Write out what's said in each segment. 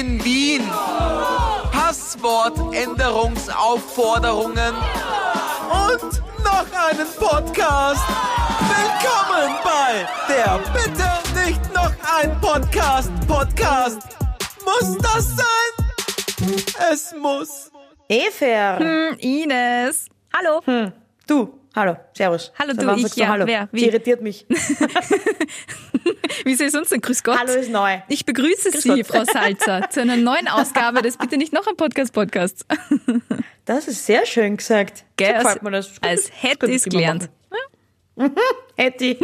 in Wien. Passwortänderungsaufforderungen und noch einen Podcast. Willkommen bei der Bitte nicht noch ein Podcast. Podcast. Muss das sein? Es muss. Efer. Hm, Ines. Hallo. Hm. Du. Hallo. Servus. Hallo, du, ich, ja, Hallo. wer, wie? Sie irritiert mich. Wie soll ich sonst denn? Grüß Gott. Hallo ist neu. Ich begrüße Sie, Gott. Frau Salzer, zu einer neuen Ausgabe des Bitte nicht noch ein Podcast-Podcasts. Das ist sehr schön gesagt. Gell, so als- mir das. Gut, als hätte ich immer gelernt. Hätte.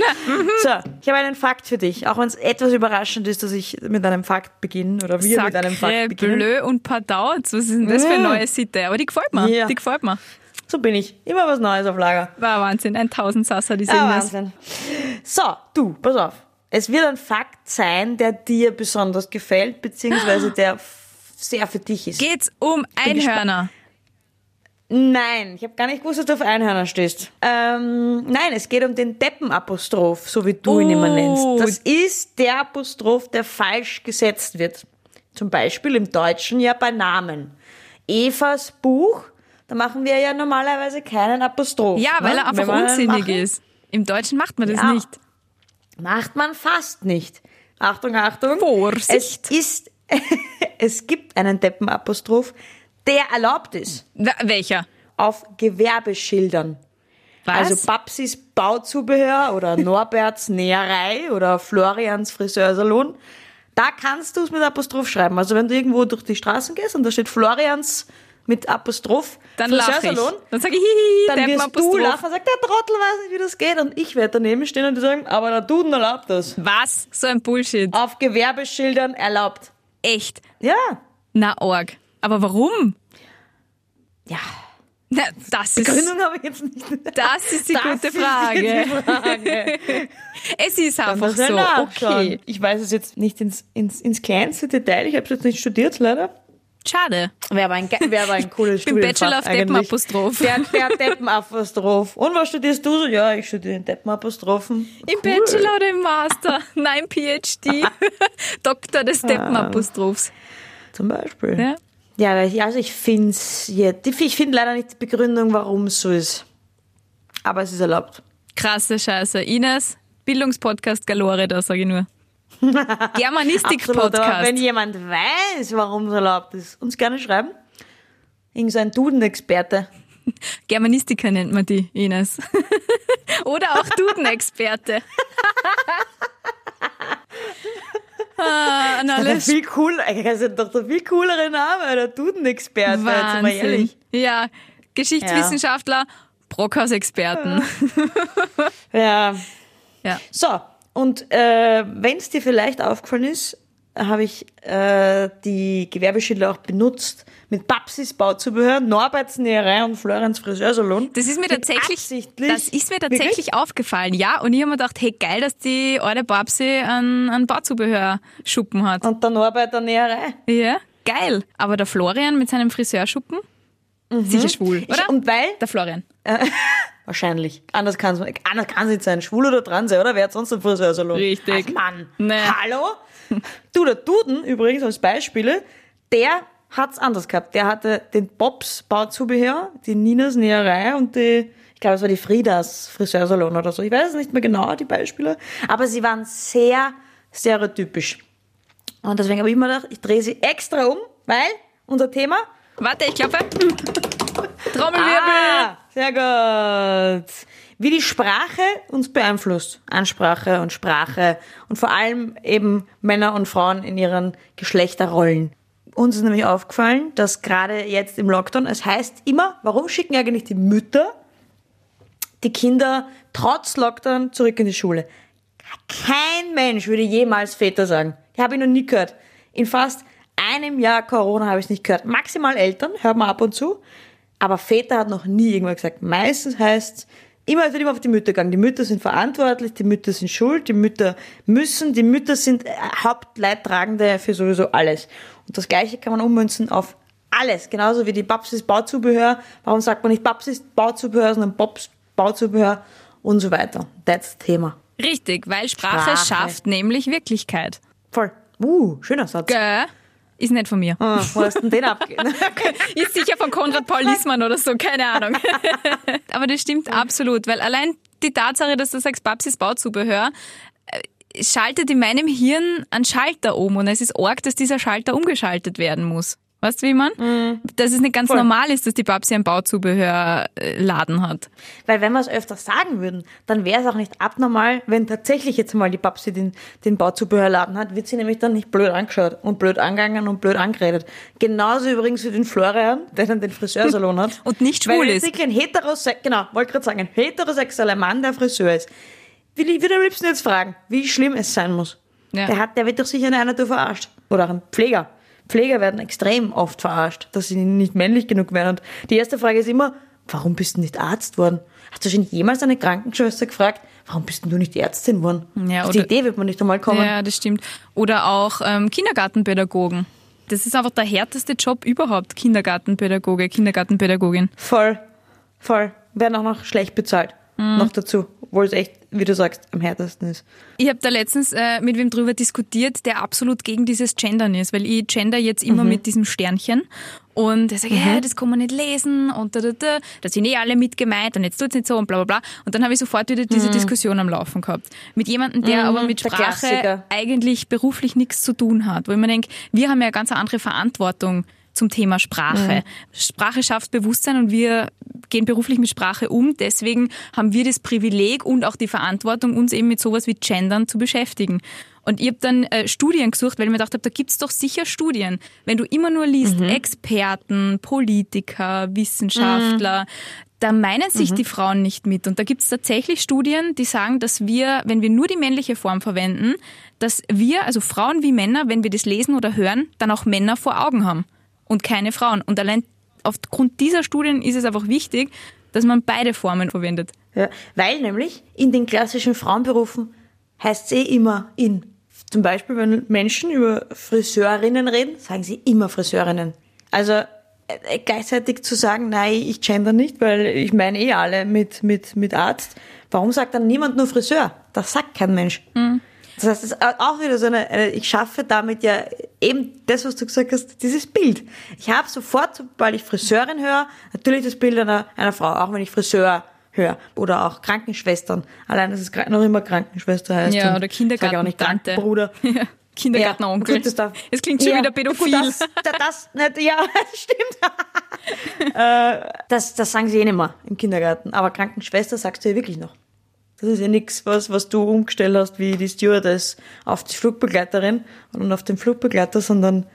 So, ich habe einen Fakt für dich. Auch wenn es etwas überraschend ist, dass ich mit einem Fakt beginne oder wir mit einem Fakt Sacre beginnen. bleu und Pardau. Was ist denn das für eine neue Sitte? Aber die gefällt mir. Ja. Die gefällt mir. So bin ich. Immer was Neues auf Lager. War Wahnsinn. Ein Tausendsasser, die Ines. Wahnsinn. So, du, pass auf. Es wird ein Fakt sein, der dir besonders gefällt, beziehungsweise der sehr für dich ist. Geht's um Einhörner? Nein, ich habe gar nicht gewusst, dass du auf Einhörner stehst. Ähm, nein, es geht um den Deppenapostroph, so wie du ihn immer nennst. Oh. Das ist der Apostroph, der falsch gesetzt wird. Zum Beispiel im Deutschen ja bei Namen. Evas Buch, da machen wir ja normalerweise keinen Apostroph. Ja, weil ne? er einfach unsinnig ist. Im Deutschen macht man das Ja. nicht. Macht man fast nicht. Achtung, Achtung. Vorsicht. Es ist, es gibt einen Deppenapostroph, der erlaubt ist. Welcher? Auf Gewerbeschildern. Was? Also Babsis Bauzubehör oder Norberts Näherei oder Florians Friseursalon. Da kannst du es mit Apostroph schreiben. Also wenn du irgendwo durch die Straßen gehst und da steht Florians mit Apostroph dann lache ich. Dann sage ich, hihi, dann wirst du Deppenapostroph. lachen und sagst, der Trottel weiß nicht, wie das geht. Und ich werde daneben stehen und die sagen, aber der Duden erlaubt das. Was? So ein Bullshit. Auf Gewerbeschildern erlaubt. Echt? Ja. Na, Org. Aber warum? Ja. Na, das ist, Gründung habe ich jetzt nicht. das ist die Das gute ist Frage. die Frage. Es ist einfach so. Okay. Ich weiß es jetzt nicht ins, ins, ins kleinste Detail. Ich habe es jetzt nicht studiert, leider. Schade. Wäre aber ein, wäre aber ein cooles Bin Studienfach Bachelor of. Deppenapostroph. Der, der Deppenapostroph. Und was studierst du so? Ja, ich studiere den Deppenapostrophen. Im Cool. Bachelor oder im Master? Nein, PhD. Doktor des Deppenapostrophs. Zum Beispiel. Ja? Ja, ich- also ich finde ja, ich finde leider nicht die Begründung, warum es so ist. Aber es ist erlaubt. Krasse Scheiße. Ines, Bildungspodcast Galore, da sage ich nur. Aber wenn Germanistik-Podcast. jemand weiß, warum es erlaubt ist, uns gerne schreiben. Irgend so ein Duden-Experte. Germanistiker nennt man die, Ines. Oder auch Duden-Experte. ah, Das ist viel cool, das ist doch der viel coolere Name, der Duden-Experte, jetzt mal ehrlich. Ja, Geschichtswissenschaftler, Brockhaus-Experten. Ja. Ja. So, und äh, wenn es dir vielleicht aufgefallen ist, habe ich äh, die Gewerbeschilder auch benutzt mit Babsis Bauzubehör, Norberts Näherei und Florenz Friseursalon. Das ist mir tatsächlich, das ist mir tatsächlich Wirklich? aufgefallen, ja. Und ich habe mir gedacht, hey, geil, dass die alte Babsi einen, einen Bauzubehörschuppen hat. Und der Norbert der Näherei. Ja, geil. Aber der Florian mit seinem Friseurschuppen, sicher schwul, oder? Ich, und weil, der Florian. wahrscheinlich, anders kann es anders kann's nicht sein, schwul oder trans, oder wer hat sonst einen Friseursalon? Richtig. Ach Mann, Nee. hallo? Du, der Duden übrigens als Beispiele, der hat's anders gehabt. Der hatte den Bobs Bauzubehör, die Ninas Näherei und die, ich glaube, es war die Friedas Friseursalon oder so. Ich weiß es nicht mehr genau, die Beispiele. Aber sie waren sehr stereotypisch. Und deswegen habe ich mir gedacht, ich drehe sie extra um, weil unser Thema Warte, ich glaube. Trommelwirbel. Ah, sehr gut. Wie die Sprache uns beeinflusst. Ansprache und Sprache. Und vor allem eben Männer und Frauen in ihren Geschlechterrollen. Uns ist nämlich aufgefallen, dass gerade jetzt im Lockdown, es heißt immer, warum schicken eigentlich die Mütter die Kinder trotz Lockdown zurück in die Schule? Kein Mensch würde jemals Väter sagen. Ich habe ihn noch nie gehört. In fast einem Jahr Corona habe ich es nicht gehört. Maximal Eltern, hört man ab und zu. Aber Väter hat noch nie irgendwann gesagt. Meistens heißt immer, es wird immer auf die Mütter gegangen. Die Mütter sind verantwortlich, die Mütter sind schuld, die Mütter müssen, die Mütter sind äh, Hauptleidtragende für sowieso alles. Und das Gleiche kann man ummünzen auf alles. Genauso wie die Babsis Bauzubehör. Warum sagt man nicht Babsis Bauzubehör, sondern Bobs Bauzubehör und so weiter. That's Thema. Richtig, weil Sprache, Sprache. schafft nämlich Wirklichkeit. Voll. Uh, schöner Satz. Gell? Ist nicht von mir. Ah, wo hast du denn den abge... Ist sicher von Konrad Paul Liesmann oder so, keine Ahnung. Aber das stimmt absolut, weil allein die Tatsache, dass du sagst, Babsis Bauzubehör, äh, schaltet in meinem Hirn einen Schalter um und es ist arg, dass dieser Schalter umgeschaltet werden muss. Weißt du, wie man? Mhm. Dass es nicht ganz Voll. normal ist, dass die Babsi einen Bauzubehörladen hat. Weil wenn wir es öfter sagen würden, dann wäre es auch nicht abnormal, wenn tatsächlich jetzt mal die Babsi den, den Bauzubehörladen hat, wird sie nämlich dann nicht blöd angeschaut und blöd angegangen und blöd angeredet. Genauso übrigens wie den Florian, der dann den Friseursalon hat. Und nicht schwul Weil ist. wirklich ein heterose genau, wollte gerade sagen, ein heterosexueller Mann, der Friseur ist. Will ich würde am liebsten jetzt fragen, wie schlimm es sein muss. Ja. Der, hat, der wird doch sicher in einer Tour verarscht. Oder auch ein Pfleger. Pfleger werden extrem oft verarscht, dass sie nicht männlich genug werden. Und die erste Frage ist immer, warum bist du nicht Arzt worden? Hast du schon jemals eine Krankenschwester gefragt, warum bist du nicht Ärztin worden? Ja, Auf die Idee wird man nicht einmal kommen. Ja, das stimmt. Oder auch ähm, Kindergartenpädagogen. Das ist einfach der härteste Job überhaupt. Kindergartenpädagoge, Kindergartenpädagogin. Voll, voll. Werden auch noch schlecht bezahlt. Mhm. Noch dazu. Obwohl es echt, wie du sagst, am härtesten ist. Ich habe da letztens äh, mit wem drüber diskutiert, der absolut gegen dieses Gendern ist, weil ich gender jetzt immer mit diesem Sternchen und er sagt, ja, das kann man nicht lesen und da, da, da, da sind eh alle mit gemeint und jetzt tut's nicht so und bla bla bla. Und dann habe ich sofort wieder diese Diskussion am Laufen gehabt. Mit jemandem, der aber mit Sprache eigentlich beruflich nichts zu tun hat. Wo ich mir denke, wir haben ja eine ganz andere Verantwortung zum Thema Sprache. Sprache schafft Bewusstsein und wir gehen beruflich mit Sprache um. Deswegen haben wir das Privileg und auch die Verantwortung, uns eben mit sowas wie Gendern zu beschäftigen. Und ich habe dann äh, Studien gesucht, weil ich mir gedacht habe, da gibt's doch sicher Studien. Wenn du immer nur liest, Experten, Politiker, Wissenschaftler, da meinen sich die Frauen nicht mit. Und da gibt's tatsächlich Studien, die sagen, dass wir, wenn wir nur die männliche Form verwenden, dass wir, also Frauen wie Männer, wenn wir das lesen oder hören, dann auch Männer vor Augen haben und keine Frauen. Und allein aufgrund dieser Studien ist es einfach wichtig, dass man beide Formen verwendet. Ja, weil nämlich in den klassischen Frauenberufen heißt es eh immer in. Zum Beispiel, wenn Menschen über Friseurinnen reden, sagen sie immer Friseurinnen. Also äh, gleichzeitig zu sagen, nein, ich gender nicht, weil ich meine eh alle mit, mit, mit Arzt. Warum sagt dann niemand nur Friseur? Das sagt kein Mensch. Das heißt, es ist auch wieder so eine, eine, ich schaffe damit ja eben das, was du gesagt hast, dieses Bild. Ich habe sofort, sobald ich Friseurin höre, natürlich das Bild einer, einer Frau, auch wenn ich Friseur höre. Oder auch Krankenschwestern. Allein, dass es noch immer Krankenschwester heißt. Ja, oder sag ich auch nicht Kindergartentante. Bruder. Ja, Kindergartenonkel. gut, das es klingt schon Ja, wieder pädophil. Gut, das, das, das, nicht, ja, das stimmt. äh, das, das sagen sie eh nicht mehr im Kindergarten. Aber Krankenschwester sagst du ja wirklich noch. Das ist ja nichts, was, was du umgestellt hast, wie die Stewardess auf die Flugbegleiterin und auf den Flugbegleiter, sondern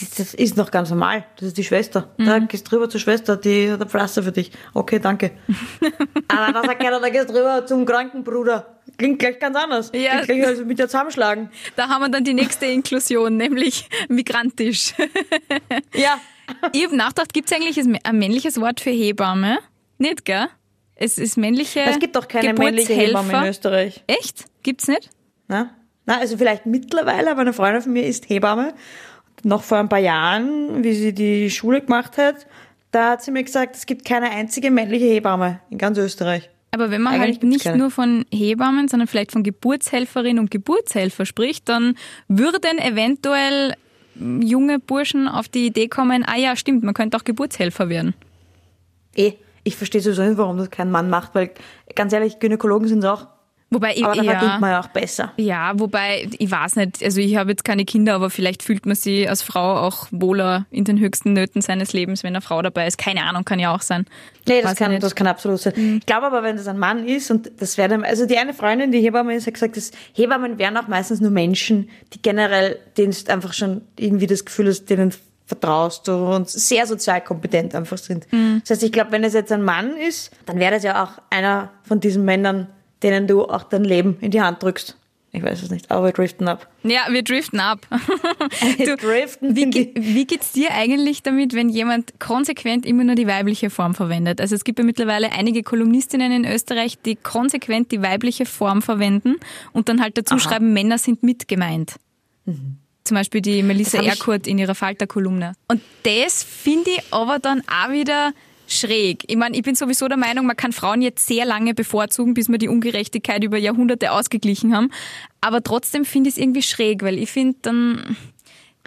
das, das ist noch ganz normal. Das ist die Schwester. Da gehst drüber zur Schwester, die hat ein Pflaster für dich. Okay, danke. Aber da sagt keiner, da gehst drüber zum Krankenbruder. Klingt gleich ganz anders. Ja. Klingt gleich, als mit dir zusammenschlagen. Da haben wir dann die nächste Inklusion, nämlich migrantisch. Ja. Ich habe nachgedacht, gibt es eigentlich ein männliches Wort für Hebamme? Nicht, gell? Es ist männliche Es gibt doch keine männliche. Hebamme in Österreich. Echt? Gibt's nicht? Na? Na, also vielleicht mittlerweile, aber eine Freundin von mir ist Hebamme. Noch vor ein paar Jahren, wie sie die Schule gemacht hat, da hat sie mir gesagt, es gibt keine einzige männliche Hebamme in ganz Österreich. Aber wenn man Eigentlich halt nicht keine. nur von Hebammen, sondern vielleicht von Geburtshelferin und Geburtshelfer spricht, dann würden eventuell junge Burschen auf die Idee kommen, ah ja, stimmt, man könnte auch Geburtshelfer werden. Eh, ich verstehe sowieso nicht, warum das kein Mann macht, weil ganz ehrlich, Gynäkologen sind auch, Wobei ich, aber da verdient ja, man ja auch besser. ja, wobei, ich weiß nicht, also ich habe jetzt keine Kinder, aber vielleicht fühlt man sich als Frau auch wohler in den höchsten Nöten seines Lebens, wenn eine Frau dabei ist. Keine Ahnung, kann ja auch sein. Nee, das Weiß kann, das kann absolut sein. Ich glaube aber, wenn das ein Mann ist, und das wäre dann, also die eine Freundin, die Hebamme ist, hat gesagt, dass Hebammen wären auch meistens nur Menschen, die generell, denen du einfach schon irgendwie das Gefühl hast, denen vertraust du und sehr sozial kompetent einfach sind. Das heißt, ich glaube, wenn es jetzt ein Mann ist, dann wäre das ja auch einer von diesen Männern, denen du auch dein Leben in die Hand drückst. Ich weiß es nicht, aber wir driften ab. Ja, wir driften ab. Wir driften wie, ge- wie geht's dir eigentlich damit, wenn jemand konsequent immer nur die weibliche Form verwendet? Also es gibt ja mittlerweile einige Kolumnistinnen in Österreich, die konsequent die weibliche Form verwenden und dann halt dazu schreiben, Männer sind mit gemeint. Zum Beispiel die Melissa ich- Erkurt in ihrer Falter-Kolumne. Und das finde ich aber dann auch wieder schräg. Ich meine, ich bin sowieso der Meinung, man kann Frauen jetzt sehr lange bevorzugen, bis wir die Ungerechtigkeit über Jahrhunderte ausgeglichen haben. Aber trotzdem finde ich es irgendwie schräg, weil ich finde dann,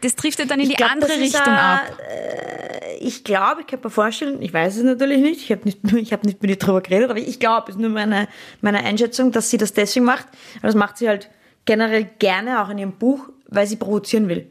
das driftet dann in die glaub, andere Richtung ein- ab. äh, Ich glaube, ich kann mir vorstellen, ich weiß es natürlich nicht, ich habe nicht, ich hab nicht mit ihr drüber geredet, aber ich glaube, es ist nur meine, meine Einschätzung, dass sie das deswegen macht. Und das macht sie halt generell gerne, auch in ihrem Buch, weil sie provozieren will.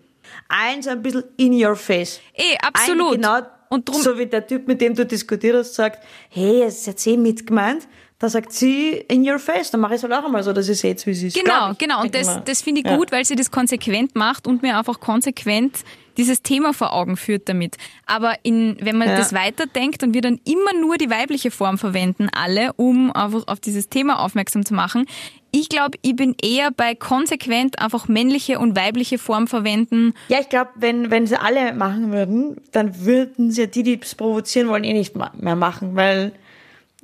Eins ein bisschen in your face. Eh, absolut. Ein, genau, Und drum- so wie der Typ, mit dem du diskutiert hast, sagt, hey, es ist jetzt eh mitgemeint. Da sagt sie in your face, dann mache ich es halt auch einmal so, dass ihr seht, wie sie ist. Genau, ich, genau. Und das, das finde ich Ja. gut, weil sie das konsequent macht und mir einfach konsequent dieses Thema vor Augen führt damit. Aber in, wenn man Ja. das weiterdenkt und wir dann immer nur die weibliche Form verwenden, alle, um einfach auf dieses Thema aufmerksam zu machen, ich glaube, ich bin eher bei konsequent einfach männliche und weibliche Form verwenden. Ja, ich glaube, wenn, wenn sie alle machen würden, dann würden sie ja die, die es provozieren wollen, eh nicht mehr machen, weil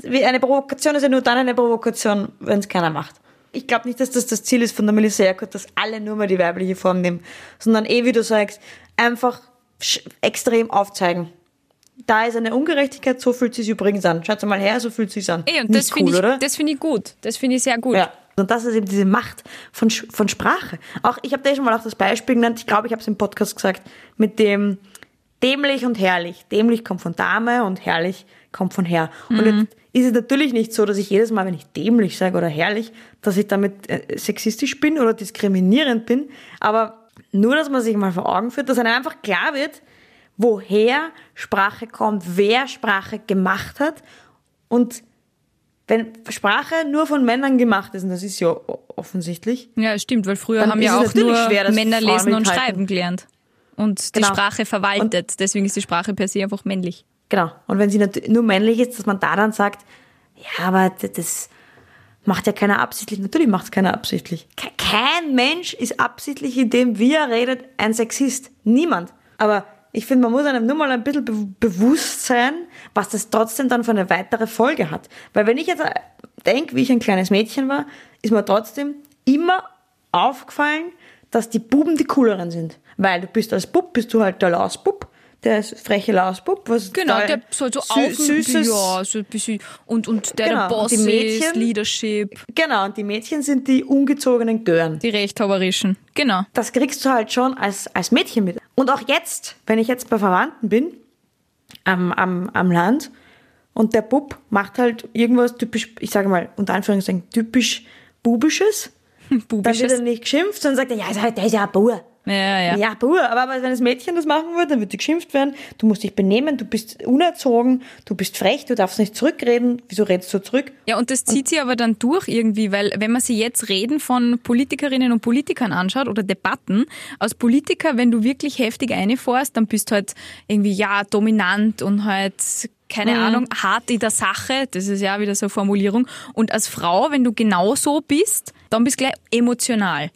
wie eine Provokation ist ja nur dann eine Provokation, wenn es keiner macht. Ich glaube nicht, dass das das Ziel ist von der Militärcode, dass alle nur mal die weibliche Form nehmen, sondern eh, wie du sagst, einfach extrem aufzeigen. Da ist eine Ungerechtigkeit, so fühlt sich übrigens an. Schaut mal her, so fühlt sich an. Ey, und Nicht das finde cool, ich, oder? das finde ich gut. Das finde ich sehr gut. Ja. Und das ist eben diese Macht von, von Sprache. Auch ich habe dir schon mal auch das Beispiel genannt, ich glaube, ich habe es im Podcast gesagt, mit dem dämlich und herrlich. Dämlich kommt von Dame und herrlich kommt von Herr. Und jetzt ist es natürlich nicht so, dass ich jedes Mal, wenn ich dämlich sage oder herrlich, dass ich damit äh, sexistisch bin oder diskriminierend bin. Aber nur, dass man sich mal vor Augen führt, dass einem einfach klar wird, woher Sprache kommt, wer Sprache gemacht hat und wenn Sprache nur von Männern gemacht ist, und das ist ja offensichtlich, Ja, stimmt, weil früher haben ja auch nur schwer, Männer lesen und schreiben gelernt. Und die Genau. Sprache verwaltet. Deswegen ist die Sprache per se einfach männlich. Genau. Und wenn sie nur männlich ist, dass man da dann sagt, ja, aber das macht ja keiner absichtlich. Natürlich macht es keiner absichtlich. Ke- Kein Mensch ist absichtlich, indem wie er redet, ein Sexist. Niemand. Aber ich finde, man muss einem nur mal ein bisschen be bewusst sein, was das trotzdem dann für eine weitere Folge hat. Weil wenn ich jetzt denke, wie ich ein kleines Mädchen war, ist mir trotzdem immer aufgefallen, dass die Buben die cooleren sind. Weil du bist als Bub, bist du halt der Lausbub, der ist freche Lausbub, was Genau, der soll so sü- süßes, ja, so ein bisschen und und der Genau, der Boss und die ist, Mädchen- Leadership, Genau, und die Mädchen sind die ungezogenen Gören. die rechthaberischen. Genau. Das kriegst du halt schon als, als Mädchen mit. Und auch jetzt, wenn ich jetzt bei Verwandten bin, am, am, am Land, und der Bub macht halt irgendwas typisch, ich sage mal, unter Anführungszeichen, typisch Bubisches, dann wird Bubisches. er nicht geschimpft, sondern sagt er, ja, ist halt- der ist ja ein Bauer. Ja, ja. Ja, Bauer. Aber wenn das Mädchen das machen würde, dann würde die geschimpft werden. Du musst dich benehmen, du bist unerzogen, du bist frech, du darfst nicht zurückreden. Wieso redest du zurück? Ja, und das zieht sich aber dann durch irgendwie, weil wenn man sich jetzt Reden von Politikerinnen und Politikern anschaut oder Debatten, als Politiker, wenn du wirklich heftig einfährst, dann bist du halt irgendwie, ja, dominant und halt, keine Mhm. Ahnung, hart in der Sache, das ist ja wieder so eine Formulierung. Und als Frau, wenn du genau so bist, dann bist du gleich emotional.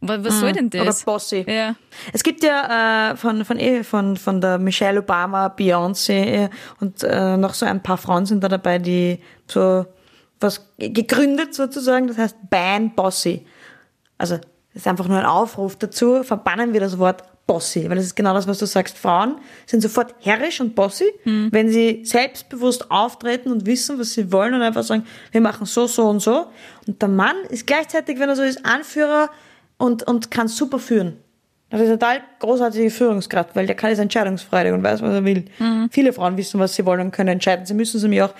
Was, was soll denn das? Mhm. Oder bossy. Ja. Es gibt ja äh, von, von, eh, von, von der Michelle Obama, Beyoncé äh, und äh, noch so ein paar Frauen sind da dabei, die so was gegründet sozusagen, das heißt Ban Bossy. Also das ist einfach nur ein Aufruf dazu, verbannen wir das Wort Bossy, weil das ist genau das, was du sagst. Frauen sind sofort herrisch und bossy, wenn sie selbstbewusst auftreten und wissen, was sie wollen und einfach sagen, wir machen so, so und so. Und der Mann ist gleichzeitig, wenn er so ist, Anführer und, und kann super führen. Das ist eine total großartige Führungskraft, weil der kann jetzt Entscheidungsfreude und weiß, was er will. Viele Frauen wissen, was sie wollen und können entscheiden. Sie müssen sie mir auch,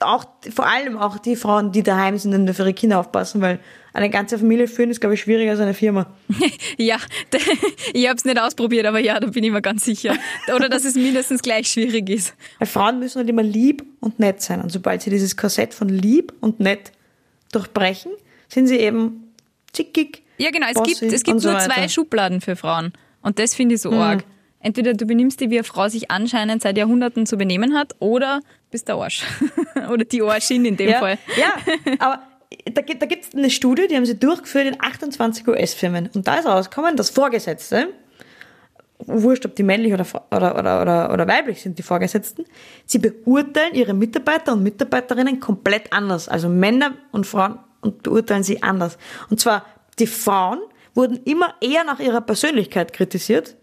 auch, vor allem auch die Frauen, die daheim sind und für ihre Kinder aufpassen, weil eine ganze Familie führen ist, glaube ich, schwieriger als eine Firma. Ja, ich habe es nicht ausprobiert, aber ja, da bin ich mir ganz sicher. Oder dass es mindestens gleich schwierig ist. Weil Frauen müssen halt immer lieb und nett sein. Und sobald sie dieses Korsett von lieb und nett durchbrechen, sind sie eben zickig. Ja, genau. Es bossy gibt, es gibt so nur weiter. zwei Schubladen für Frauen. Und das finde ich so arg. Entweder du benimmst dich, wie eine Frau sich anscheinend seit Jahrhunderten zu benehmen hat, oder bist der Arsch. oder die Arschin in dem ja, Fall. Ja, aber da, gibt- da gibt es eine Studie, die haben sie durchgeführt in 28 US-Firmen. Und da ist rausgekommen, dass Vorgesetzte, wurscht, ob die männlich oder, oder, oder, oder, oder weiblich sind, die Vorgesetzten, sie beurteilen ihre Mitarbeiter und Mitarbeiterinnen komplett anders. Also Männer und Frauen und beurteilen sie anders. Und zwar, die Frauen wurden immer eher nach ihrer Persönlichkeit kritisiert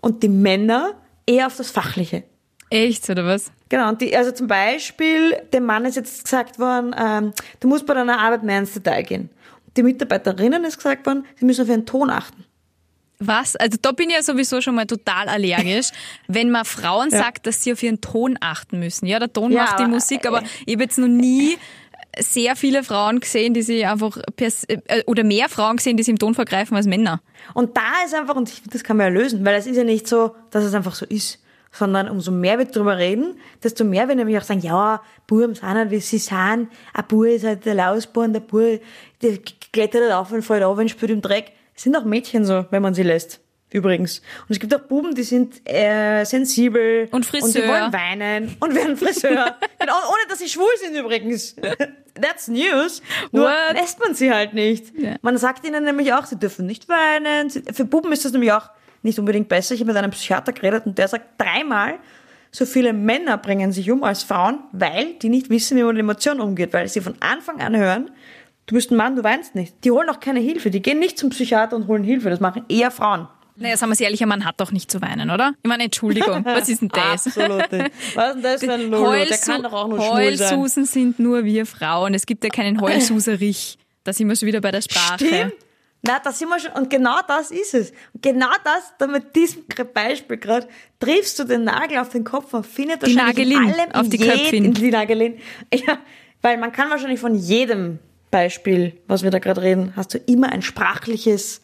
und die Männer eher auf das Fachliche. Echt, oder was? Genau, und die, also zum Beispiel, dem Mann ist jetzt gesagt worden, ähm, du musst bei deiner Arbeit mehr ins Detail gehen. Die Mitarbeiterinnen ist gesagt worden, sie müssen auf ihren Ton achten. Was? Also da bin ich ja sowieso schon mal total allergisch, wenn man Frauen Ja. sagt, dass sie auf ihren Ton achten müssen. Ja, der Ton Ja, macht die aber, Musik, aber äh, ich habe jetzt noch nie sehr viele Frauen gesehen, die sich einfach äh, oder mehr Frauen gesehen, die sich im Ton vergreifen als Männer. Und da ist einfach, und das kann man ja lösen, weil es ist ja nicht so, dass es einfach so ist, sondern umso mehr wir drüber reden, desto mehr wir nämlich auch sagen, ja, Buben sind halt, wie sie sind, ein Bub ist halt der Lausborn, der Bub, der klettert halt auf und fällt auf und spielt im Dreck. Es sind auch Mädchen so, wenn man sie lässt. Übrigens. Und es gibt auch Buben, die sind äh, sensibel. Und Und die Friseur. wollen weinen und werden Friseur. genau, ohne dass sie schwul sind übrigens. That's news. Nur What? lässt man sie halt nicht. Ja. Man sagt ihnen nämlich auch, sie dürfen nicht weinen. Für Buben ist das nämlich auch nicht unbedingt besser. Ich habe mit einem Psychiater geredet und der sagt, dreimal so viele Männer bringen sich um als Frauen, weil die nicht wissen, wie man mit Emotionen umgeht, weil sie von Anfang an hören, du bist ein Mann, du weinst nicht. Die holen auch keine Hilfe. Die gehen nicht zum Psychiater und holen Hilfe. Das machen eher Frauen. Naja, sagen wir es ehrlich, ein Mann hat doch nicht zu weinen, oder? Ich meine, Entschuldigung, was ist denn das? Absolut. Was ist denn das für ein Lolo? Der Heulsu kann doch auch nur. Heulsusen sind nur wir Frauen. Es gibt ja keinen Heulsuserich. Da sind wir schon wieder bei der Sprache. Stimmt. Na, da sind wir schon. Und genau das ist es. Und genau das, da mit diesem Beispiel gerade, triffst du den Nagel auf den Kopf und findet Die wahrscheinlich in Nagelin allem, auf die Köpfin. in Die Nagelin. Ja, weil man kann wahrscheinlich von jedem Beispiel, was wir da gerade reden, hast du immer ein sprachliches,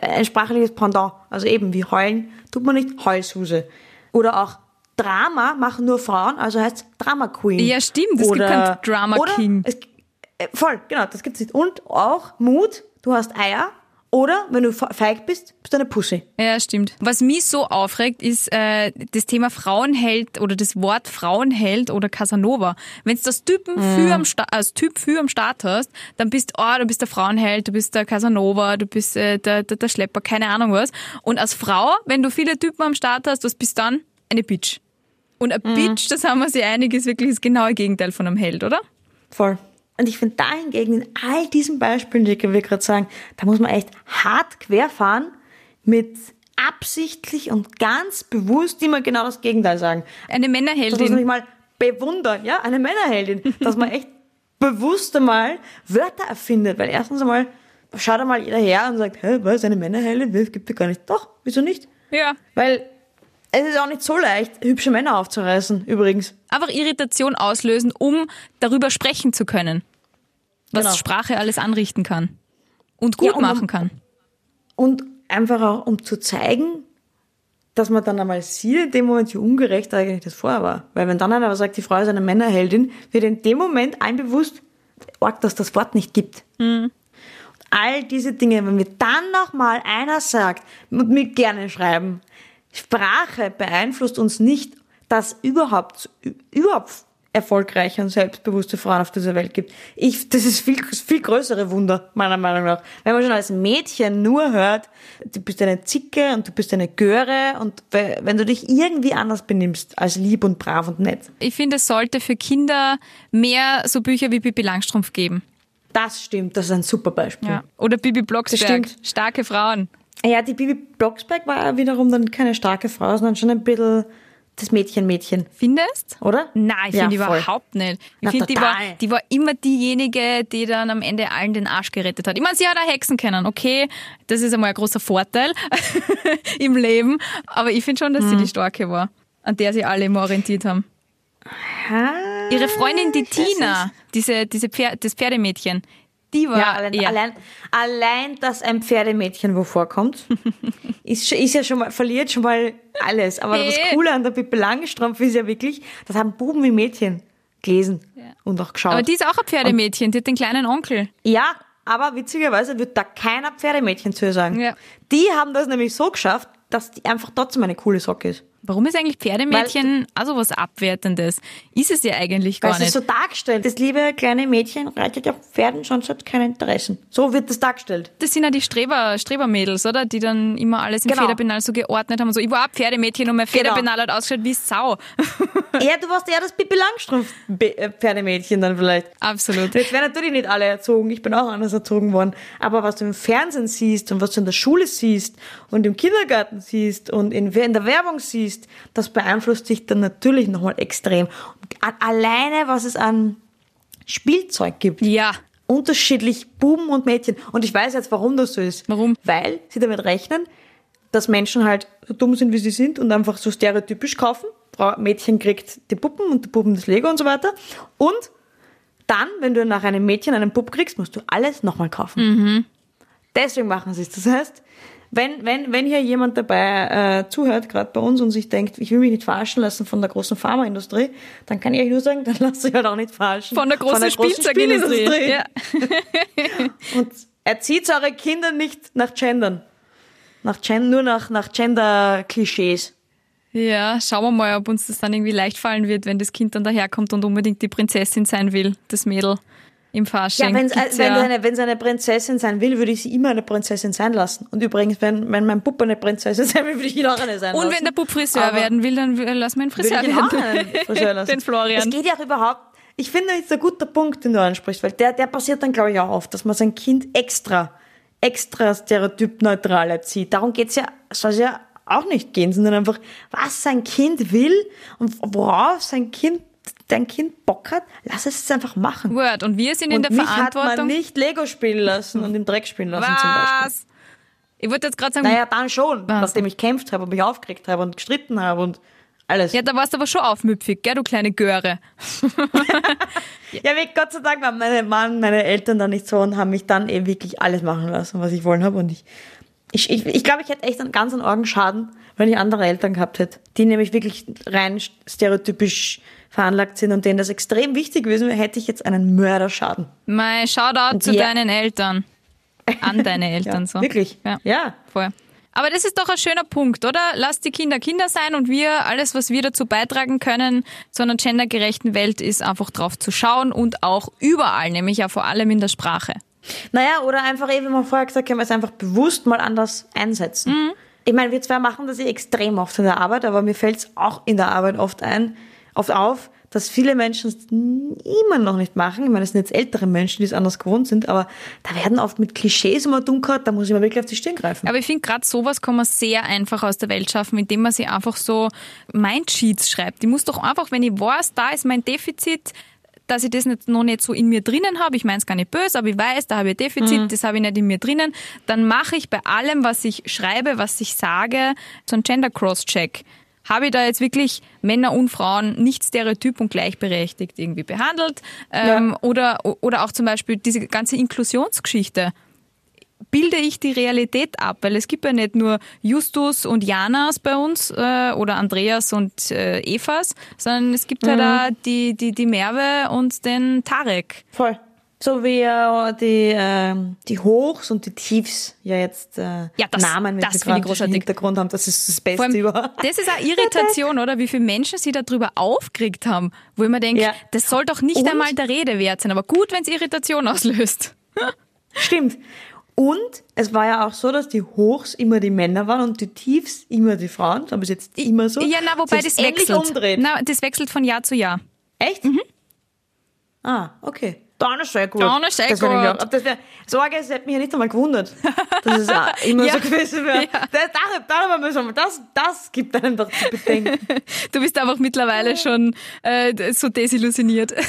ein sprachliches Pendant. Also eben wie heulen, tut man nicht Heulsuse. Oder auch Drama machen nur Frauen, also heißt Drama Queen. Ja, stimmt, es gibt keinen Drama oder King. Es, äh, voll, genau, das gibt's nicht. Und auch Mut, du hast Eier. Oder wenn du fe- feig bist, bist du eine Pussy. Ja, stimmt. Was mich so aufregt, ist äh, das Thema Frauenheld oder das Wort Frauenheld oder Casanova. Wenn du das Typen Mhm. für am Sta als Typ für am Start hast, dann bist oh, du bist der Frauenheld, du bist der Casanova, du bist äh, der, der, der Schlepper, keine Ahnung was. Und als Frau, wenn du viele Typen am Start hast, was bist dann? Eine Bitch. Und Mhm. eine Bitch, das haben wir sich einig, ist wirklich das genaue Gegenteil von einem Held, oder? Voll. Und ich finde dahingegen in all diesen Beispielen, die wir gerade sagen, da muss man echt hart querfahren mit absichtlich und ganz bewusst immer genau das Gegenteil sagen. Eine Das muss man Männerheldin. mal bewundern, ja, eine Männerheldin, dass man echt bewusst einmal Wörter erfindet, weil erstens einmal schaut einmal jeder her und sagt, hä, was, eine Männerheldin? Das gibt es gar nicht. Doch, wieso nicht? Ja. Weil es ist auch nicht so leicht, hübsche Männer aufzureißen, übrigens. Einfach Irritation auslösen, um darüber sprechen zu können. Was Genau. Sprache alles anrichten kann. Und gut Ja, und um- machen kann. Und einfach auch, um zu zeigen, dass man dann einmal sieht, in dem Moment, wie ungerecht eigentlich das vorher war. Weil wenn dann einer sagt, die Frau ist eine Männerheldin, wird in dem Moment allen bewusst, arg, dass das Wort nicht gibt. Und all diese Dinge, wenn mir dann nochmal einer sagt, und mir gerne schreiben, Sprache beeinflusst uns nicht, dass überhaupt, überhaupt erfolgreiche und selbstbewusste Frauen auf dieser Welt gibt. Ich, das ist viel, viel größere Wunder, meiner Meinung nach. Wenn man schon als Mädchen nur hört, du bist eine Zicke und du bist eine Göre und we- wenn du dich irgendwie anders benimmst als lieb und brav und nett. Ich finde, es sollte für Kinder mehr so Bücher wie Bibi Langstrumpf geben. Das stimmt, das ist ein super Beispiel. Ja. Oder Bibi Blocksberg. stimmt. Starke Frauen. Ja, die Bibi Blocksberg war wiederum dann keine starke Frau, sondern schon ein bisschen das Mädchen-Mädchen, Findest? oder? Nein, ich Ja, finde überhaupt nicht. Ich finde, die war, die war immer diejenige, die dann am Ende allen den Arsch gerettet hat. Ich meine, sie hat auch Hexen kennen, okay, das ist einmal ein großer Vorteil im Leben, aber ich finde schon, dass sie Hm. die Starke war, an der sie alle immer orientiert haben. Ah, Ihre Freundin, die Tina, diese, diese Pferd, das Pferdemädchen, die war Ja, allein, eher, allein, allein, dass ein Pferdemädchen wo vorkommt, ist, ist ja schon mal, verliert schon mal alles. Aber das Hey. Coole an der Pippi Langstrumpf ist ja wirklich, das haben Buben wie Mädchen gelesen und auch geschaut. aber die ist auch ein Pferdemädchen, die hat den kleinen Onkel. ja, aber witzigerweise wird da keiner Pferdemädchen zu ihr sagen. Ja. Die haben das nämlich so geschafft, dass die einfach trotzdem eine coole Socke ist. Warum ist eigentlich Pferdemädchen also was Abwertendes? Ist es ja eigentlich Weil gar es ist nicht. so dargestellt. Das liebe kleine Mädchen reitet auf Pferden, sonst hat keine Interessen. So wird das dargestellt. Das sind ja die Streber, Strebermädels, oder? Die dann immer alles im Genau. Federpenal so geordnet haben. und So, ich war auch Pferdemädchen und mein Genau. Federpenal hat ausgeschaut wie Sau. Ja, du warst eher das Pippi Langstrumpf äh, Pferdemädchen dann vielleicht. Absolut. Jetzt werden natürlich nicht alle erzogen, ich bin auch anders erzogen worden. Aber was du im Fernsehen siehst und was du in der Schule siehst und im Kindergarten siehst und in, in der Werbung siehst, das beeinflusst dich dann natürlich nochmal extrem. Alleine, was es an Spielzeug gibt. Ja. Unterschiedlich Buben und Mädchen. Und ich weiß jetzt, warum das so ist. Warum? Weil sie damit rechnen, dass Menschen halt so dumm sind, wie sie sind und einfach so stereotypisch kaufen. Frau, Mädchen kriegt die Puppen und die Puppen das Lego und so weiter. Und dann, wenn du nach einem Mädchen einen Pupp kriegst, musst du alles nochmal kaufen. Deswegen machen sie es. Das heißt, wenn, wenn, wenn hier jemand dabei äh, zuhört, gerade bei uns, und sich denkt, ich will mich nicht verarschen lassen von der großen Pharmaindustrie, dann kann ich euch nur sagen, dann lasst euch halt auch nicht verarschen. Von der großen Spielzeugindustrie. Spielindustrie. Ja. Und erzieht eure Kinder nicht nach Gendern. Nach Gen nur nach, nach Gender-Klischees. ja, schauen wir mal, ob uns das dann irgendwie leicht fallen wird, wenn das Kind dann daherkommt und unbedingt die Prinzessin sein will, das Mädel im Fasching. Ja, Gibt's wenn, ja. sie eine, wenn sie eine Prinzessin sein will, würde ich sie immer eine Prinzessin sein lassen. Und übrigens, wenn, wenn mein Puppe eine Prinzessin sein will, würde ich ihn auch eine sein Und lassen. wenn der Bub Friseur Aber- werden will, dann lass mal einen würde Friseur ich ihn auch werden. einen Friseur lassen. Den Florian. Es geht ja auch überhaupt, ich finde, das ist ein guter Punkt, den du ansprichst, weil der, der passiert dann, glaube ich, auch oft, dass man sein Kind extra, extra stereotypneutral erzieht. Darum geht's ja, soll es ja auch nicht gehen, sondern einfach, was sein Kind will und worauf sein Kind, dein Kind Bock hat, lass es es einfach machen. Word. Und wir sind in und der mich hat man Verantwortung. nicht Lego spielen lassen und im Dreck spielen lassen zum Beispiel. Was? Ich wollte jetzt gerade sagen, Naja, dann schon, Was? nachdem ich kämpft habe und mich aufgeregt habe und gestritten habe und alles. ja, da warst du aber schon aufmüpfig, gell, du kleine Göre. Ja, wie Gott sei Dank waren meine Mann, meine Eltern da nicht so und haben mich dann eben wirklich alles machen lassen, was ich wollen habe. Und ich, ich, ich, ich glaube, ich hätte echt einen ganz einen Orgenschaden, wenn ich andere Eltern gehabt hätte, die nämlich wirklich rein stereotypisch veranlagt sind und denen das extrem wichtig gewesen wäre, hätte ich jetzt einen Mörderschaden. Mein Shoutout zu die- deinen Eltern. An deine Eltern Ja, so. Wirklich? Ja. ja. Voll. Aber das ist doch ein schöner Punkt, oder? Lasst die Kinder Kinder sein und wir, alles, was wir dazu beitragen können, zu einer gendergerechten Welt, ist einfach drauf zu schauen und auch überall, nämlich ja vor allem in der Sprache. Naja, oder einfach eben, wie wir vorher gesagt haben, es einfach bewusst mal anders einsetzen. Mhm. Ich meine, wir zwei machen das ja extrem oft in der Arbeit, aber mir fällt es auch in der Arbeit oft ein, oft auf, dass viele Menschen es immer noch nicht machen. Ich meine, es sind jetzt ältere Menschen, die es anders gewohnt sind, aber da werden oft mit Klischees immer dunkel, da muss ich mir wirklich auf die Stirn greifen. Aber ich finde, gerade sowas kann man sehr einfach aus der Welt schaffen, indem man sich einfach so Mindsheets schreibt. Ich muss doch einfach, wenn ich weiß, da ist mein Defizit, dass ich das nicht, noch nicht so in mir drinnen habe, ich meine es gar nicht böse, aber ich weiß, da habe ich ein Defizit, das habe ich nicht in mir drinnen, dann mache ich bei allem, was ich schreibe, was ich sage, so einen Gender Cross-Check. Habe ich da jetzt wirklich Männer und Frauen nicht stereotyp und gleichberechtigt irgendwie behandelt? Ähm, oder, oder auch zum Beispiel diese ganze Inklusionsgeschichte bilde ich die Realität ab, weil es gibt ja nicht nur Justus und Janas bei uns äh, oder Andreas und äh, Evas, sondern es gibt ja da die, die, die Merve und den Tarek. Voll. So wie äh, die, ähm, die Hochs und die Tiefs ja jetzt äh, Ja, das- Namen mit das finde ich. Hintergrund haben. Das ist das Beste allem, überhaupt. das ist auch Irritation, oder? Wie viele Menschen sich darüber aufgeregt haben, wo ich mir denke, Ja. das soll doch nicht Und? einmal der Rede wert sein, aber gut, wenn es Irritation auslöst. Stimmt. Und es war ja auch so, dass die Hochs immer die Männer waren und die Tiefs immer die Frauen. Aber ist jetzt immer so. Ja, na, wobei Sie das haben wechselt. umdreht. Na, das wechselt von Jahr zu Jahr. Echt? Ah, okay. Dann ist sehr gut. Dann ist sehr das Das Sorge, es hätte mich ja nicht einmal gewundert, dass es auch immer Ja. so gewesen wäre. Ja. Das, darüber, müssen wir, das, das gibt einem doch zu bedenken. Du bist einfach mittlerweile schon äh, so desillusioniert.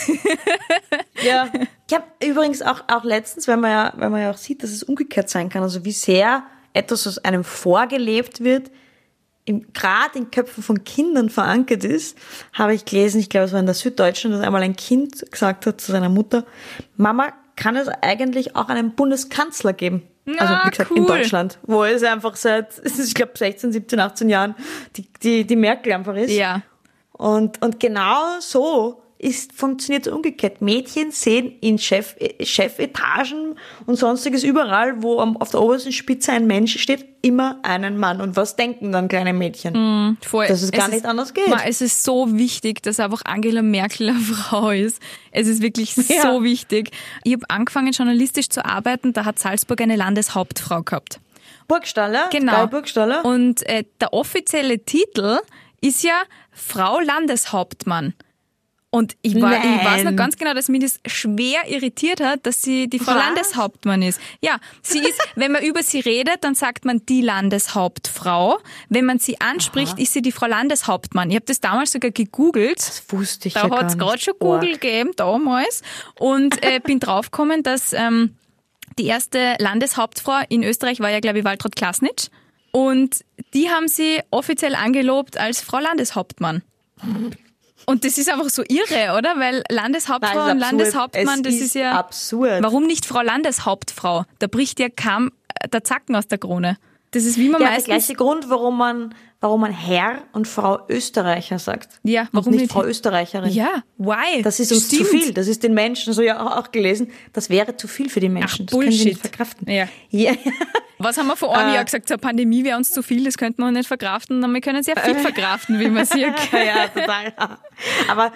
Ja. Ich habe übrigens auch, auch letztens, wenn man, ja, wenn man ja auch sieht, dass es umgekehrt sein kann, also wie sehr etwas aus einem vorgelebt wird, gerade in Köpfen von Kindern verankert ist, habe ich gelesen, ich glaube, es war in der Süddeutschen, dass einmal ein Kind gesagt hat zu seiner Mutter, Mama, kann es eigentlich auch einen Bundeskanzler geben? also, Ah, wie gesagt, in cool. Deutschland, wo es einfach seit, ich glaube, 16, 17, 18 Jahren die, die, die Merkel einfach ist. ja. Und, und genau so ist, funktioniert es umgekehrt. Mädchen sehen in Chef, Chefetagen und sonstiges überall, wo auf der obersten Spitze ein Mensch steht, immer einen Mann. Und was denken dann kleine Mädchen? Voll. Dass es gar ist- nicht anders geht. Ma, es ist so wichtig, dass einfach Angela Merkel eine Frau ist. Es ist wirklich Ja. so wichtig. Ich habe angefangen, journalistisch zu arbeiten, da hat Salzburg eine Landeshauptfrau gehabt. Burgstaller? Genau. Burgstaller? Und äh, der offizielle Titel ist ja Frau Landeshauptmann. Und ich, war, ich weiß noch ganz genau, dass mich das schwer irritiert hat, dass sie die Frau Was? Landeshauptmann ist. Ja, sie ist, wenn man über sie redet, dann sagt man die Landeshauptfrau. Wenn man sie anspricht, ist sie die Frau Landeshauptmann. Ich habe das damals sogar gegoogelt. das wusste ich Da ja gar hat es nicht. gerade schon Org. Google gegeben, damals. Und äh, bin draufgekommen, dass ähm, die erste Landeshauptfrau in Österreich war ja, glaube ich, Waltraud Klasnitsch. Und die haben sie offiziell angelobt als Frau Landeshauptmann. Und das ist einfach so irre, oder? Weil Landeshauptfrau Nein, und. Landeshauptmann, Es das ist ist ja. absurd. Warum nicht Frau Landeshauptfrau? Da bricht ja kaum der Zacken aus der Krone. Das ist wie man Ja, der meistens. gleiche Grund, warum man, warum man Herr und Frau Österreicher sagt. Ja, und warum nicht nicht? Frau Österreicherin. Ja, why? Das ist uns Stimmt. zu viel. Das ist den Menschen, so ja auch gelesen, das wäre zu viel für die Menschen. Ach, das können sie nicht Bullshit. verkraften. Ja. Ja. Was haben wir vor einem Äh. Jahr gesagt? Zur Pandemie wäre uns zu viel, das könnten wir nicht verkraften. Und wir können sehr viel verkraften, wie man sieht. ja, total. Aber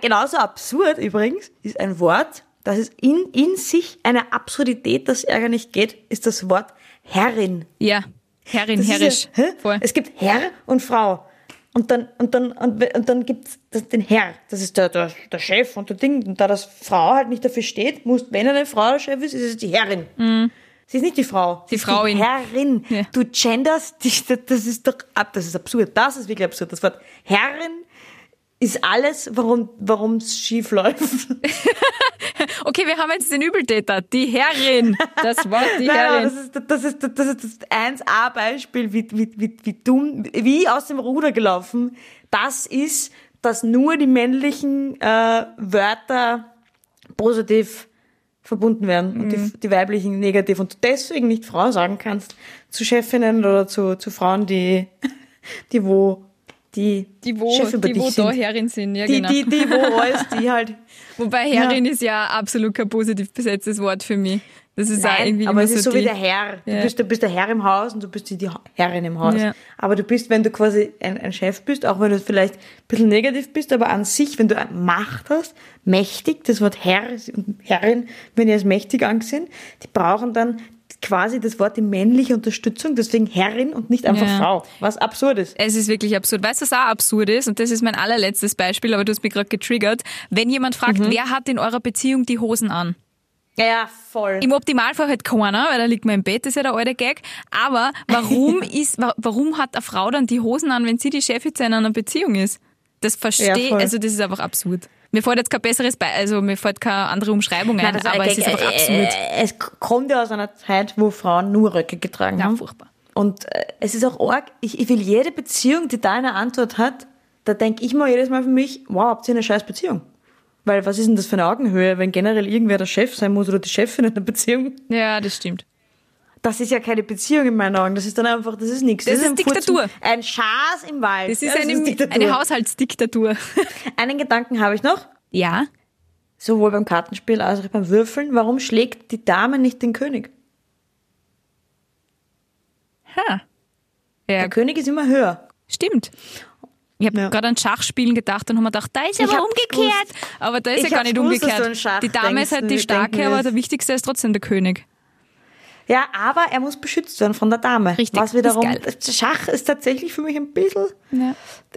genauso absurd übrigens ist ein Wort, das ist in, in sich eine Absurdität, das ärger nicht geht, ist das Wort Herrin. Ja, Herrin, Das herrisch. Ja? Voll. Es gibt Herr und Frau. Und dann, und dann, und, und dann gibt's den Herr. Das ist der, der, der Chef und der Ding. Und da das Frau halt nicht dafür steht, muss, wenn eine Frau der Chef ist, ist es die Herrin. Sie ist nicht die Frau. Mhm. Die Frauin. Die Herrin. Ja. Du genders dich, das- das ist doch ab, das ist absurd. Das ist wirklich absurd. Das Wort Herrin ist alles, warum, warum es schief läuft. Okay, wir haben jetzt den Übeltäter, die Herrin. Das Wort, die Nein, Herrin. das ist, das ist, das ist das 1A-Beispiel, wie, wie, wie, wie dumm, wie aus dem Ruder gelaufen. Das ist, dass nur die männlichen äh, Wörter positiv verbunden werden und die, die weiblichen negativ und du deswegen nicht Frau sagen kannst zu Chefinnen oder zu, zu Frauen, die, die wo, die, die wo, Chef über die wo dich da sind. Herrin sind, ja Die, genau. die, die, wo alles, die halt Wobei Herrin ist ja absolut kein positiv besetztes Wort für mich. Das ist auch irgendwie aber es ist so die, wie der Herr. Du, Ja. bist, du bist der Herr im Haus und du bist die, die Herrin im Haus. Ja. Aber du bist, wenn du quasi ein, ein Chef bist, auch wenn du vielleicht ein bisschen negativ bist, aber an sich, wenn du Macht hast, mächtig, das Wort Herr und Herrin, wenn die als mächtig angesehen, die brauchen dann quasi das Wort die männliche Unterstützung, deswegen Herrin und nicht einfach Ja. Frau, was absurd ist. Es ist wirklich absurd. Weißt du, was auch absurd ist? Und das ist mein allerletztes Beispiel, aber du hast mich gerade getriggert. Wenn jemand fragt, Mhm. wer hat in eurer Beziehung die Hosen an? Ja, ja, voll. Im Optimalfall halt keiner, weil da liegt man im Bett, das ist ja der alte Gag. Aber warum ist, wa- warum hat eine Frau dann die Hosen an, wenn sie die Chefin in einer Beziehung ist? Das verstehe, Ja, also das ist einfach absurd. Mir fällt jetzt kein besseres Be also mir fällt keine andere Umschreibung ein, Nein, das aber ein es ist Gag. einfach Äh, äh, Es kommt ja aus einer Zeit, wo Frauen nur Röcke getragen Ja, haben. furchtbar. Und äh, es ist auch arg, ich, ich will jede Beziehung, die da eine Antwort hat, da denke ich mal jedes Mal für mich, wow, habt ihr eine scheiß Beziehung? Weil was ist denn das für eine Augenhöhe, wenn generell irgendwer der Chef sein muss oder die Chefin in einer Beziehung? Ja, das stimmt. Das ist ja keine Beziehung in meinen Augen. Das ist dann einfach, das ist nichts. Das ist ein Furzen- Diktatur. Ein Schaß im Wald. Das ist Ja, eine, Diktatur. eine Haushaltsdiktatur. Einen Gedanken habe ich noch. Ja. Sowohl beim Kartenspiel als auch beim Würfeln. Warum schlägt die Dame nicht den König? Ha. Ja, Der König ist immer höher. stimmt. Ich habe Ja. gerade an Schachspielen gedacht und habe mir gedacht, da ist Ich aber umgekehrt. gewusst. Aber da ist Ich ja gar nicht gewusst, umgekehrt. die Dame ist halt die Starke, aber der Wichtigste ist trotzdem der König. Ja, aber er muss beschützt werden von der Dame. Richtig, Was wiederum, ist geil. Schach ist tatsächlich für mich ein bisschen, Ja.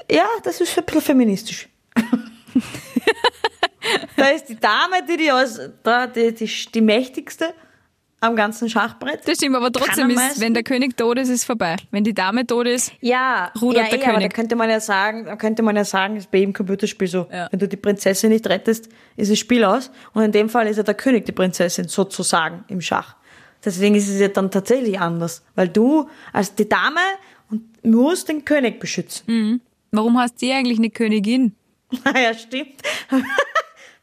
ja, das ist ein bisschen feministisch. da ist die Dame, die, die, aus, die, die, die mächtigste am ganzen Schachbrett. Das stimmt, aber trotzdem ist, wenn der König tot ist, ist vorbei. Wenn die Dame tot ist, Ja, Rudert ja, der eh, aber da König. könnte man ja sagen, da könnte man ja sagen, das ist bei jedem Computerspiel so. Ja. Wenn du die Prinzessin nicht rettest, ist das Spiel aus. Und in dem Fall ist ja der König die Prinzessin, sozusagen, im Schach. Deswegen ist es ja dann tatsächlich anders. Weil du als die Dame und musst den König beschützen. warum heißt sie eigentlich eine Königin? ja, stimmt.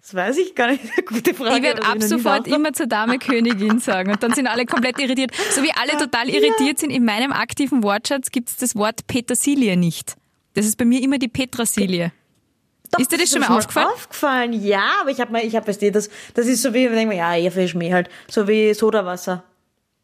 Das weiß ich gar nicht. Gute Frage. Ich werde das ab nie sofort immer zur Dame Königin sagen und dann sind alle komplett irritiert. So wie alle total irritiert sind, in meinem aktiven Wortschatz gibt es das Wort Petersilie nicht. Das ist bei mir immer die Petrasilie. Doch, Ist dir das ist schon mir mal aufgefallen? aufgefallen? Ja, aber ich habe mal, ich habe, das, das ist so wie, ich denke mir, ja, eher für Schmäh halt. So wie Sodawasser.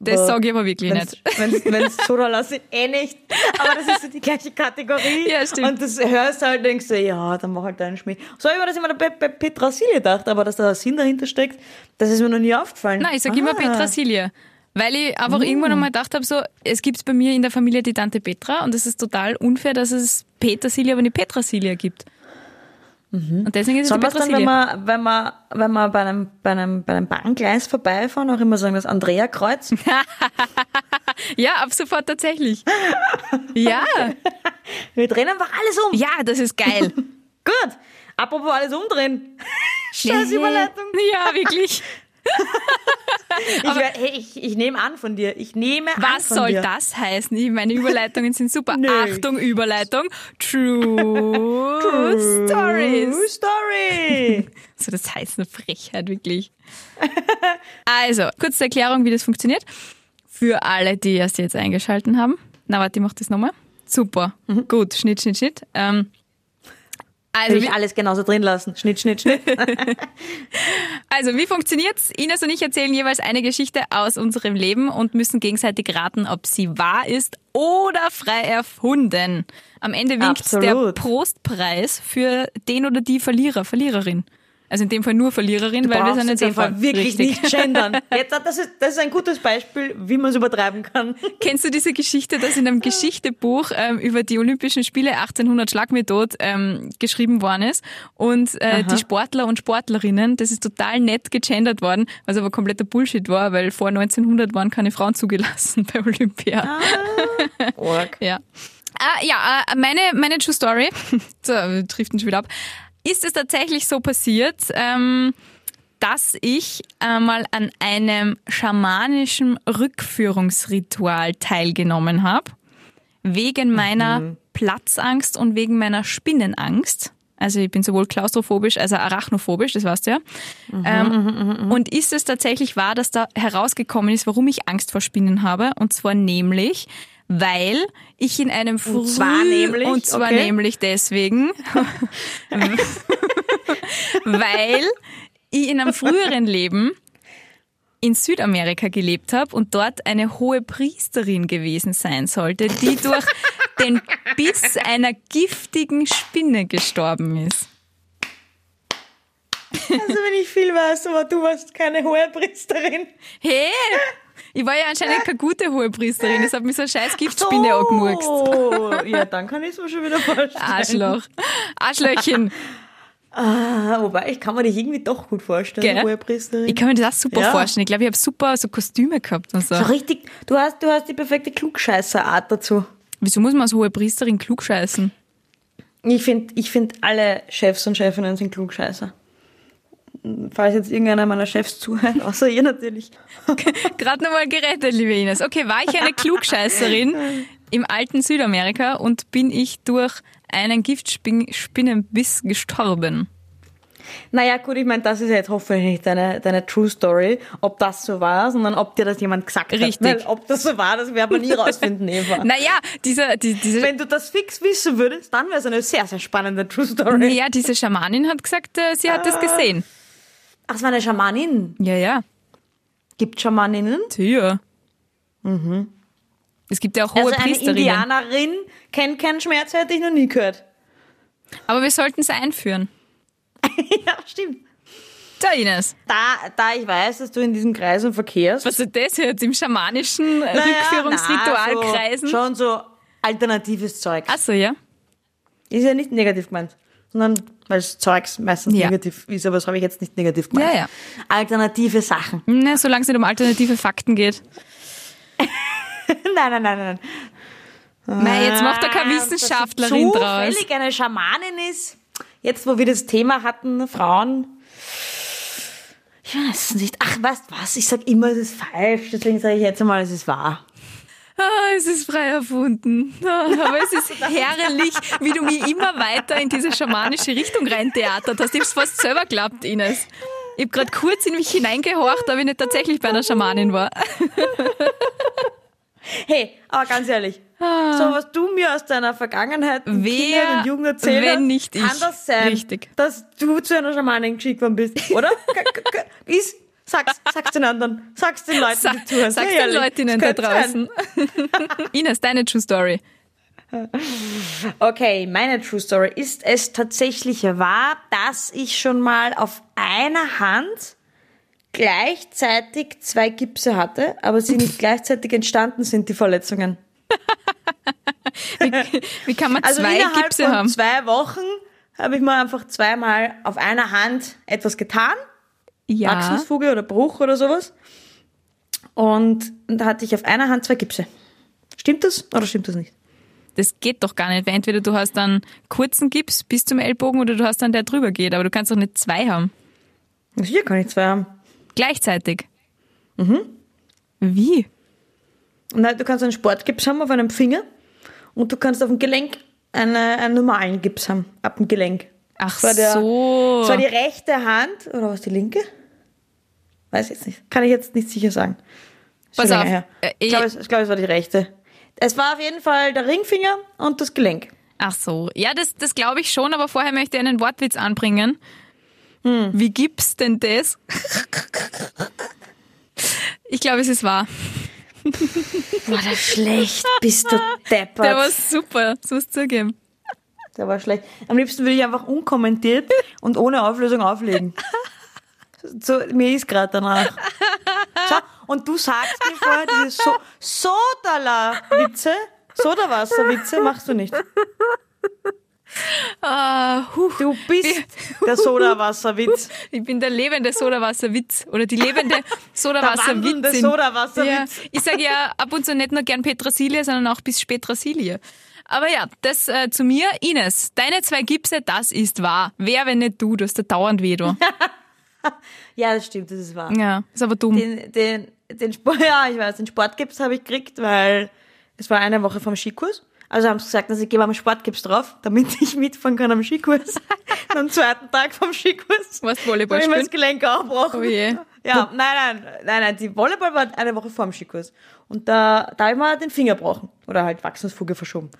Das sage ich aber wirklich Wenn's, nicht. Wenn's, wenn's Soda lasse, eh nicht. Aber das ist so die gleiche Kategorie. Ja, stimmt. Und das hörst halt, denkst du, ja, dann mach halt deinen Schmäh. So habe ich mir das immer bei, bei Petrasilie gedacht, aber dass da ein Sinn dahinter steckt, das ist mir noch nie aufgefallen. Nein, ich sage immer Ah. Petrasilie. Weil ich einfach irgendwann einmal gedacht habe, so, es gibt bei mir in der Familie die Tante Petra und es ist total unfair, dass es Petersilie, aber nicht Petrasilie gibt. Und deswegen ist es Sollen wir dann, wenn wir, wenn wir, wenn wir bei einem, bei einem, bei einem Bahngleis vorbeifahren, auch immer sagen, das Andrea-Kreuz? Ja, ab sofort tatsächlich. ja, Wir drehen einfach alles um. ja, das ist geil. Gut. Apropos alles umdrehen. Scheiß Überleitung. Ja, wirklich. Ich, hey, ich, ich nehme an von dir. Ich nehme an Was soll dir. das heißen? Meine Überleitungen sind super. Nö. Achtung, Überleitung. True, True Stories. Story. So, das heißt eine Frechheit, wirklich. Also, kurze Erklärung, wie das funktioniert. Für alle, die erst jetzt eingeschalten haben. Na, warte, ich mach das nochmal. Super. Gut, Schnitt, Schnitt, Schnitt. Ähm, also, Will ich alles genauso drin lassen. Schnitt, Schnitt, Schnitt. also, wie funktioniert's? Ines und ich erzählen jeweils eine Geschichte aus unserem Leben und müssen gegenseitig raten, ob sie wahr ist oder frei erfunden. Am Ende winkt der Absolut. Prostpreis für den oder die Verlierer, Verliererin. Also in dem Fall nur Verliererin, weil wir sind in jetzt dem Fall wirklich richtig. nicht gendern. Jetzt, das, ist, das ist ein gutes Beispiel, wie man es übertreiben kann. Kennst du diese Geschichte, dass in einem Geschichtebuch ähm, über die Olympischen Spiele 1800 Schlag mich tot ähm, geschrieben worden ist und äh, die Sportler und Sportlerinnen, das ist total nett gegendert worden, was aber kompletter Bullshit war, weil vor 1900 waren keine Frauen zugelassen bei Olympia. Org. Ja. Ah, ja, äh, meine, meine True Story, so, wir driften schon wieder ab, ist es tatsächlich so passiert, ähm, dass ich einmal an einem schamanischen Rückführungsritual teilgenommen habe, wegen meiner Platzangst und wegen meiner Spinnenangst. Also ich bin sowohl klaustrophobisch als auch arachnophobisch, das weißt du ja. ähm, Und ist es tatsächlich wahr, dass da herausgekommen ist, warum ich Angst vor Spinnen habe? Und zwar nämlich, weil ich in einem Früh zwar nämlich, und zwar okay. nämlich deswegen, weil ich in einem früheren Leben in Südamerika gelebt habe und dort eine hohe Priesterin gewesen sein sollte, die durch den Biss einer giftigen Spinne gestorben ist. Also wenn ich viel weiß, aber du warst keine hohe Priesterin. Hey! Ich war ja anscheinend keine gute hohe Priesterin, das hat mich so eine scheiß Giftspinne angemurkst. Oh, ja, dann kann ich es mir schon wieder vorstellen. Arschloch. Arschlöchchen. Ah, wobei, ich kann mir dich irgendwie doch gut vorstellen, Gell? hohe Priesterin. Ich kann mir das auch super Ja. vorstellen. Ich glaube, ich habe super so Kostüme gehabt und so. so richtig, du hast, du hast die perfekte Klugscheißer-Art dazu. Wieso muss man als hohe Priesterin klug scheißen? Ich finde, ich find, alle Chefs und Chefinnen sind Klugscheißer. Falls jetzt irgendeiner meiner Chefs zuhört, außer ihr natürlich. Gerade nochmal gerettet, liebe Ines. Okay, war ich eine Klugscheißerin im alten Südamerika und bin ich durch einen Giftspinnenbiss gestorben? Naja, gut, ich meine, das ist jetzt hoffentlich nicht deine, deine True Story, ob das so war, sondern ob dir das jemand gesagt Richtig. hat. Weil ob das so war, das werden wir nie rausfinden, Eva. Naja, diese, die, diese, Wenn du das fix wissen würdest, dann wäre es eine sehr, sehr spannende True Story. naja, diese Schamanin hat gesagt, äh, sie hat das gesehen. Ach, es war eine Schamanin. Ja, ja. Gibt Schamaninnen? Tja. Es gibt ja auch hohe also eine. Indianerin kennt keinen Schmerz, hätte ich noch nie gehört. Aber wir sollten es einführen. ja, stimmt. Da, Ines. Da, da ich weiß, dass du in diesen Kreisen verkehrst. Was ist das jetzt im schamanischen Naja, Rückführungsritual na, so? Schon so alternatives Zeug. Ach so, ja. Ist ja nicht negativ gemeint, sondern weil das Zeugs meistens Ja. negativ ist, aber das habe ich jetzt nicht negativ gemeint. Ja, ja. Alternative Sachen. Na, solange es nicht um alternative Fakten geht. nein, nein, nein, nein. Mei, jetzt macht da keine Ah, Wissenschaftlerin draus. zufällig eine Schamanin ist. Jetzt, wo wir das Thema hatten, Frauen. Ich weiß es nicht. Ach, weißt was? Ich sag immer, es ist falsch. Deswegen sage ich jetzt einmal, es ist wahr. Ah, es ist frei erfunden. Ah, aber es ist herrlich, wie du mich immer weiter in diese schamanische Richtung reintheatert hast. Ich hab's fast selber geglaubt, Ines. Ich hab grad kurz in mich hineingehorcht, ob ich nicht tatsächlich bei einer Schamanin war. Hey, aber ganz ehrlich, so was du mir aus deiner Vergangenheit Ah. Wer, und Jugend erzählt wenn nicht kann ich? das sein, Richtig. dass du zu einer Schamanin geschickt worden bist, oder? Ist, sag's, sag's den anderen, sag's den Leuten, Sa die zuhören. sag's Sei den Leutinnen da draußen. Ines, deine True Story. Okay, meine True Story. Ist es tatsächlich wahr, dass ich schon mal auf einer Hand gleichzeitig zwei Gipse hatte, aber sie nicht gleichzeitig entstanden sind, die Verletzungen? Wie kann man Also zwei innerhalb Gipse von haben? zwei Wochen habe ich mal einfach zweimal auf einer Hand etwas getan. Ja. Wachstumsfuge oder Bruch oder sowas. Und da hatte ich auf einer Hand zwei Gipse. Stimmt das oder stimmt das nicht? Das geht doch gar nicht, weil entweder du hast dann kurzen Gips bis zum Ellbogen oder du hast dann der drüber geht, aber du kannst doch nicht zwei haben. Sicher kann ich zwei haben. Gleichzeitig? Mhm. Wie? Nein, du kannst einen Sportgips haben auf einem Finger und du kannst auf dem Gelenk eine, einen normalen Gips haben, ab dem Gelenk. Ach Das der- so. Das war die rechte Hand, oder was die linke? Weiß jetzt nicht. Kann ich jetzt nicht sicher sagen. Schon Pass auf, her. äh, Ich glaube, es, ich glaube, es war die rechte. Es war auf jeden Fall der Ringfinger und das Gelenk. Ach so. Ja, das, das glaube ich schon, aber vorher möchte ich einen Wortwitz anbringen. Wie gibt's denn das? Ich glaube, es ist wahr. War der schlecht? Bist du deppert. Der war super, so es zugeben. Der war schlecht. Am liebsten würde ich einfach unkommentiert und ohne Auflösung auflegen. So, mir ist gerade danach. So, und du sagst mir vorher diese so Sodala-Witze, Sodawasser-Witze machst du nicht. Huh. Du bist der Sodawasserwitz. Ich bin der lebende Sodawasserwitz oder die lebende wandelnde Sodawasserwitzin. Sodawasserwitz. Ja, ich sage ja ab und zu nicht nur gern Petrasilie, sondern auch bis Spätrasilie. Aber ja, das äh, zu mir. Ines, deine zwei Gipse, das ist wahr. Wer, wenn nicht du? Du hast da dauernd weh, du. Ja, das stimmt, das ist wahr. Ja, ist aber dumm. Den, den, den Sport, ja, ich weiß, den Sportgips habe ich gekriegt, weil es war eine Woche vom Skikurs. Also haben sie gesagt, dass ich gebe am Sportgips drauf, damit ich mitfahren kann am Skikurs. am zweiten Tag vom Skikurs. Warst Volleyball Habe ich das spielen? Gelenk aufgebrochen. Oh je. Ja, nein, nein, nein, nein, die Volleyball war eine Woche vor dem Skikurs. Und da, da habe ich mir den Finger gebrochen. Oder halt Wachstumsfuge verschoben.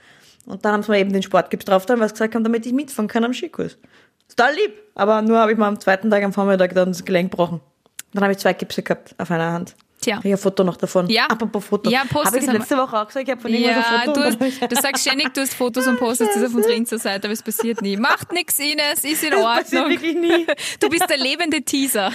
Und dann haben sie mir eben den Sportgips drauf weil sie gesagt haben, damit ich mitfahren kann am Skikurs. Total lieb. Aber nur habe ich mir am zweiten Tag am Vormittag dann das Gelenk gebrochen. Dann habe ich zwei Gipse gehabt auf einer Hand. Tja. Habe ich ein Foto noch davon. Ja. Apropos Foto. Ja, post Habe ich letzte Woche auch gesagt, ich habe von irgendwas Ja, ein Foto. du, hast, du sagst ständig, du hast Fotos und postest das auf unserer Insta-Seite, aber es passiert nie. Macht nix, Ines, ist in Das passiert Ordnung. wirklich nie. Du bist der lebende Teaser.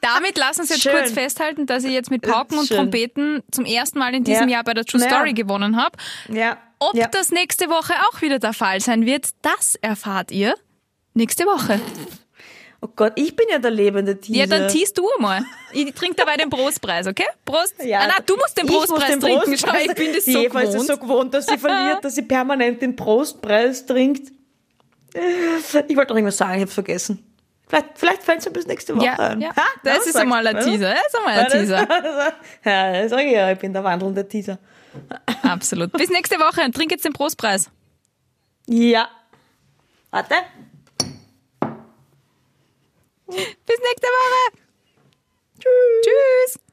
Damit lass uns jetzt Schön. kurz festhalten, dass ich jetzt mit Pauken und. Trompeten zum ersten Mal in diesem Ja. Jahr bei der True Ja. Story gewonnen habe. Ja. Ob ja. das nächste Woche auch wieder der Fall sein wird, das erfahrt ihr nächste Woche. Oh Gott, ich bin ja der lebende Teaser. Ja, dann teast du mal. Ich trinke dabei den Prostpreis, okay? Prost. Ja, ah, nein, du musst den ich muss trinken. Schau, ich bin das die so Eva ist gewohnt. es so gewohnt, dass sie verliert, dass sie permanent den Prostpreis trinkt. Ich wollte noch irgendwas sagen, ich habe vergessen. Vielleicht, vielleicht fällt es mir bis nächste Woche Ja, ein. ja. Ha? das Ja, ist einmal ein Teaser. Das ist einmal ein das- Teaser. Ja, das sag ich ja, ich bin der wandelnde Teaser. Absolut. Bis nächste Woche und trink jetzt den Prostpreis. Ja. Warte. Bis nächste Woche. Tschüss. Tschüss.